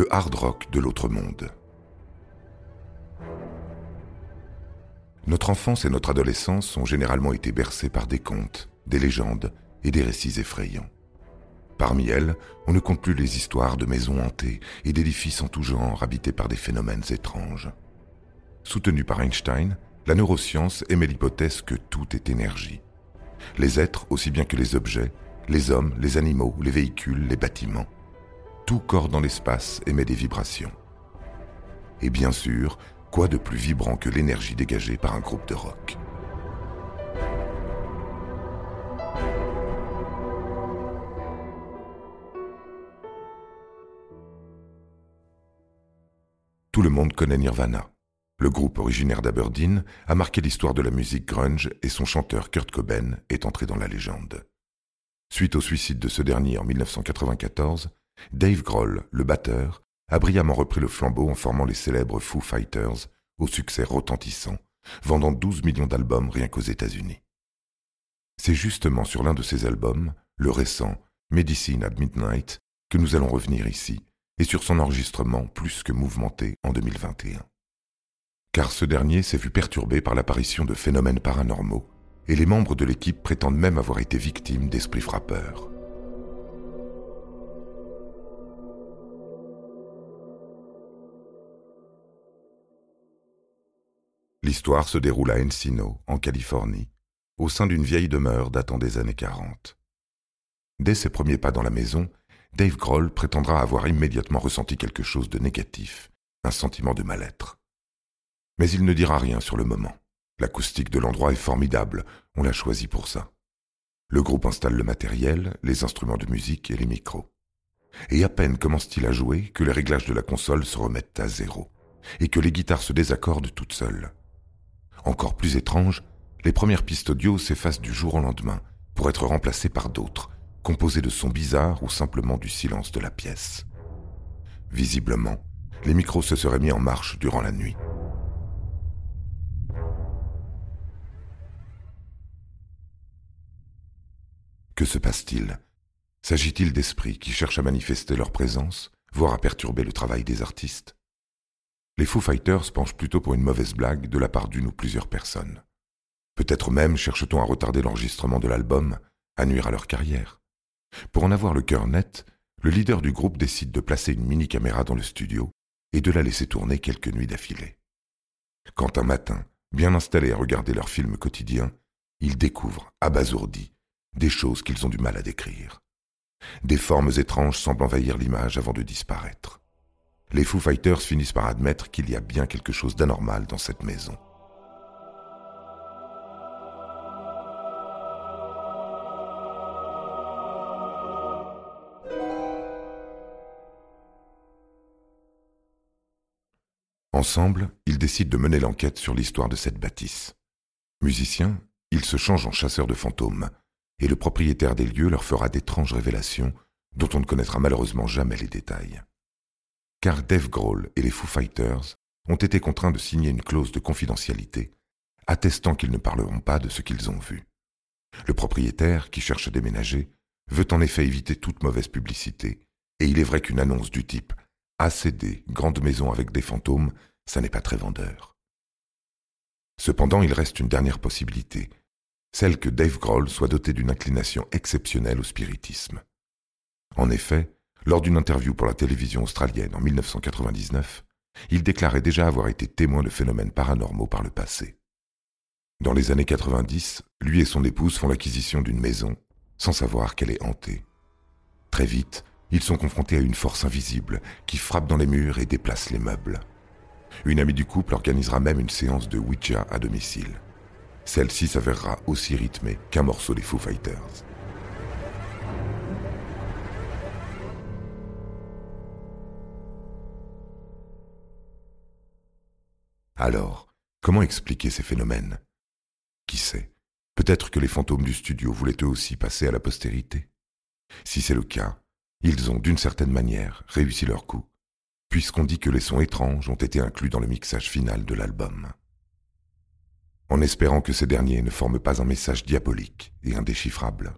Le hard rock de l'autre monde. Notre enfance et notre adolescence ont généralement été bercées par des contes, des légendes et des récits effrayants. Parmi elles, on ne compte plus les histoires de maisons hantées et d'édifices en tout genre habités par des phénomènes étranges. Soutenue par Einstein, la neuroscience émet l'hypothèse que tout est énergie. Les êtres aussi bien que les objets, les hommes, les animaux, les véhicules, les bâtiments tout corps dans l'espace émet des vibrations. Et bien sûr, quoi de plus vibrant que l'énergie dégagée par un groupe de rock? Tout le monde connaît Nirvana. Le groupe originaire d'Aberdeen a marqué l'histoire de la musique grunge et son chanteur Kurt Cobain est entré dans la légende. Suite au suicide de ce dernier en 1994, Dave Grohl, le batteur, a brillamment repris le flambeau en formant les célèbres Foo Fighters, au succès retentissant, vendant 12 millions d'albums rien qu'aux États-Unis. C'est justement sur l'un de ces albums, le récent Medicine at Midnight, que nous allons revenir ici, et sur son enregistrement plus que mouvementé en 2021. Car ce dernier s'est vu perturbé par l'apparition de phénomènes paranormaux, et les membres de l'équipe prétendent même avoir été victimes d'esprits frappeurs. L'histoire se déroule à Encino, en Californie, au sein d'une vieille demeure datant des années 40. Dès ses premiers pas dans la maison, Dave Grohl prétendra avoir immédiatement ressenti quelque chose de négatif, un sentiment de mal-être. Mais il ne dira rien sur le moment. L'acoustique de l'endroit est formidable, on l'a choisi pour ça. Le groupe installe le matériel, les instruments de musique et les micros. Et à peine commence-t-il à jouer que les réglages de la console se remettent à zéro, et que les guitares se désaccordent toutes seules. Encore plus étrange, les premières pistes audio s'effacent du jour au lendemain pour être remplacées par d'autres, composées de sons bizarres ou simplement du silence de la pièce. Visiblement, les micros se seraient mis en marche durant la nuit. Que se passe-t-il? S'agit-il d'esprits qui cherchent à manifester leur présence, voire à perturber le travail des artistes? Les Foo Fighters penchent plutôt pour une mauvaise blague de la part d'une ou plusieurs personnes. Peut-être même cherche-t-on à retarder l'enregistrement de l'album, à nuire à leur carrière. Pour en avoir le cœur net, le leader du groupe décide de placer une mini-caméra dans le studio et de la laisser tourner quelques nuits d'affilée. Quand un matin, bien installés à regarder leur film quotidien, ils découvrent, abasourdis, des choses qu'ils ont du mal à décrire. Des formes étranges semblent envahir l'image avant de disparaître les Foo Fighters finissent par admettre qu'il y a bien quelque chose d'anormal dans cette maison. Ensemble, ils décident de mener l'enquête sur l'histoire de cette bâtisse. Musiciens, ils se changent en chasseurs de fantômes, et le propriétaire des lieux leur fera d'étranges révélations dont on ne connaîtra malheureusement jamais les détails car Dave Grohl et les Foo Fighters ont été contraints de signer une clause de confidentialité, attestant qu'ils ne parleront pas de ce qu'ils ont vu. Le propriétaire, qui cherche à déménager, veut en effet éviter toute mauvaise publicité, et il est vrai qu'une annonce du type ACD, grande maison avec des fantômes, ça n'est pas très vendeur. Cependant, il reste une dernière possibilité, celle que Dave Grohl soit doté d'une inclination exceptionnelle au spiritisme. En effet, lors d'une interview pour la télévision australienne en 1999, il déclarait déjà avoir été témoin de phénomènes paranormaux par le passé. Dans les années 90, lui et son épouse font l'acquisition d'une maison, sans savoir qu'elle est hantée. Très vite, ils sont confrontés à une force invisible qui frappe dans les murs et déplace les meubles. Une amie du couple organisera même une séance de Ouija à domicile. Celle-ci s'avérera aussi rythmée qu'un morceau des Foo Fighters. Alors, comment expliquer ces phénomènes? Qui sait? Peut-être que les fantômes du studio voulaient eux aussi passer à la postérité. Si c'est le cas, ils ont d'une certaine manière réussi leur coup, puisqu'on dit que les sons étranges ont été inclus dans le mixage final de l'album. En espérant que ces derniers ne forment pas un message diabolique et indéchiffrable.